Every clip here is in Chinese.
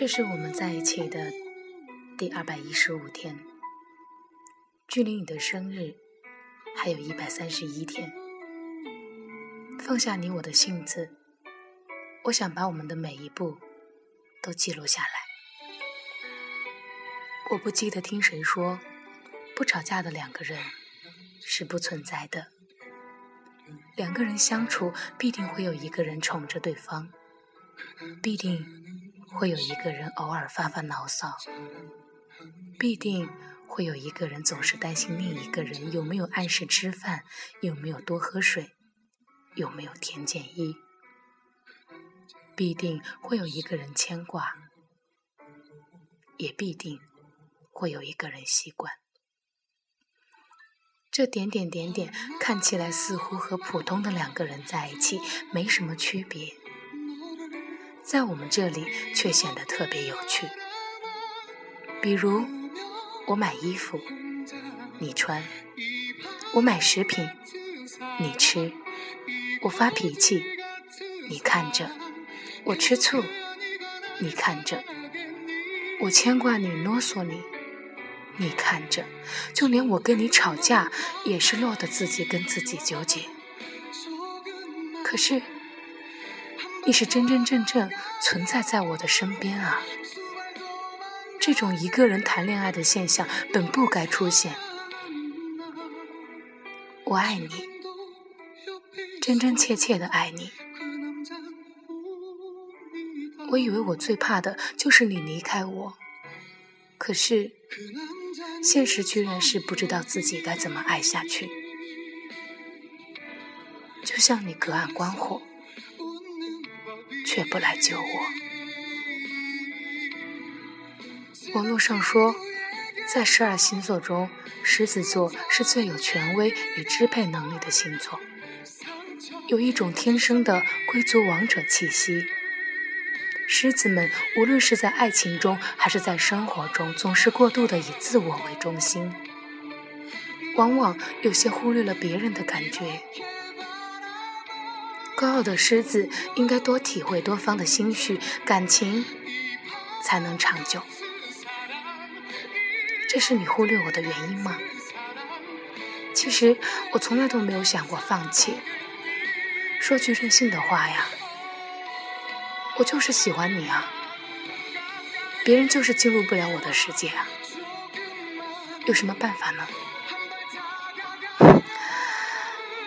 这是我们在一起的第二百一十五天，距离你的生日还有一百三十一天。放下你我的性子，我想把我们的每一步都记录下来。我不记得听谁说，不吵架的两个人是不存在的。两个人相处，必定会有一个人宠着对方，必定会有一个人偶尔发发牢骚，必定会有一个人总是担心另一个人有没有按时吃饭，有没有多喝水。有没有添件衣？必定会有一个人牵挂，也必定会有一个人习惯。这点点点点看起来似乎和普通的两个人在一起没什么区别，在我们这里却显得特别有趣。比如，我买衣服，你穿；我买食品，你吃。我发脾气，你看着；我吃醋，你看着；我牵挂你、啰嗦你，你看着；就连我跟你吵架，也是落得自己跟自己纠结。可是，你是真真正正存在在我的身边啊！这种一个人谈恋爱的现象本不该出现。我爱你。真真切切的爱你，我以为我最怕的就是你离开我，可是现实居然是不知道自己该怎么爱下去。就像你隔岸观火，却不来救我。网络上说，在十二星座中，狮子座是最有权威与支配能力的星座。有一种天生的贵族王者气息。狮子们无论是在爱情中还是在生活中，总是过度的以自我为中心，往往有些忽略了别人的感觉。高傲的狮子应该多体会多方的心绪，感情才能长久。这是你忽略我的原因吗？其实我从来都没有想过放弃。说句任性的话呀，我就是喜欢你啊，别人就是进入不了我的世界啊，有什么办法呢？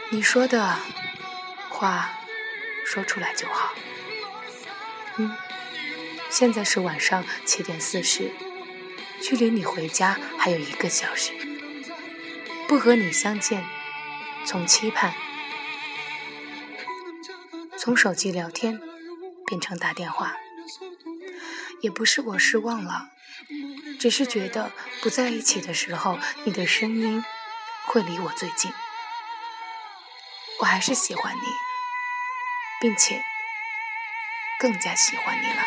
你说的话说出来就好。嗯，现在是晚上七点四十，距离你回家还有一个小时，不和你相见，从期盼。从手机聊天变成打电话，也不是我失望了，只是觉得不在一起的时候，你的声音会离我最近。我还是喜欢你，并且更加喜欢你了。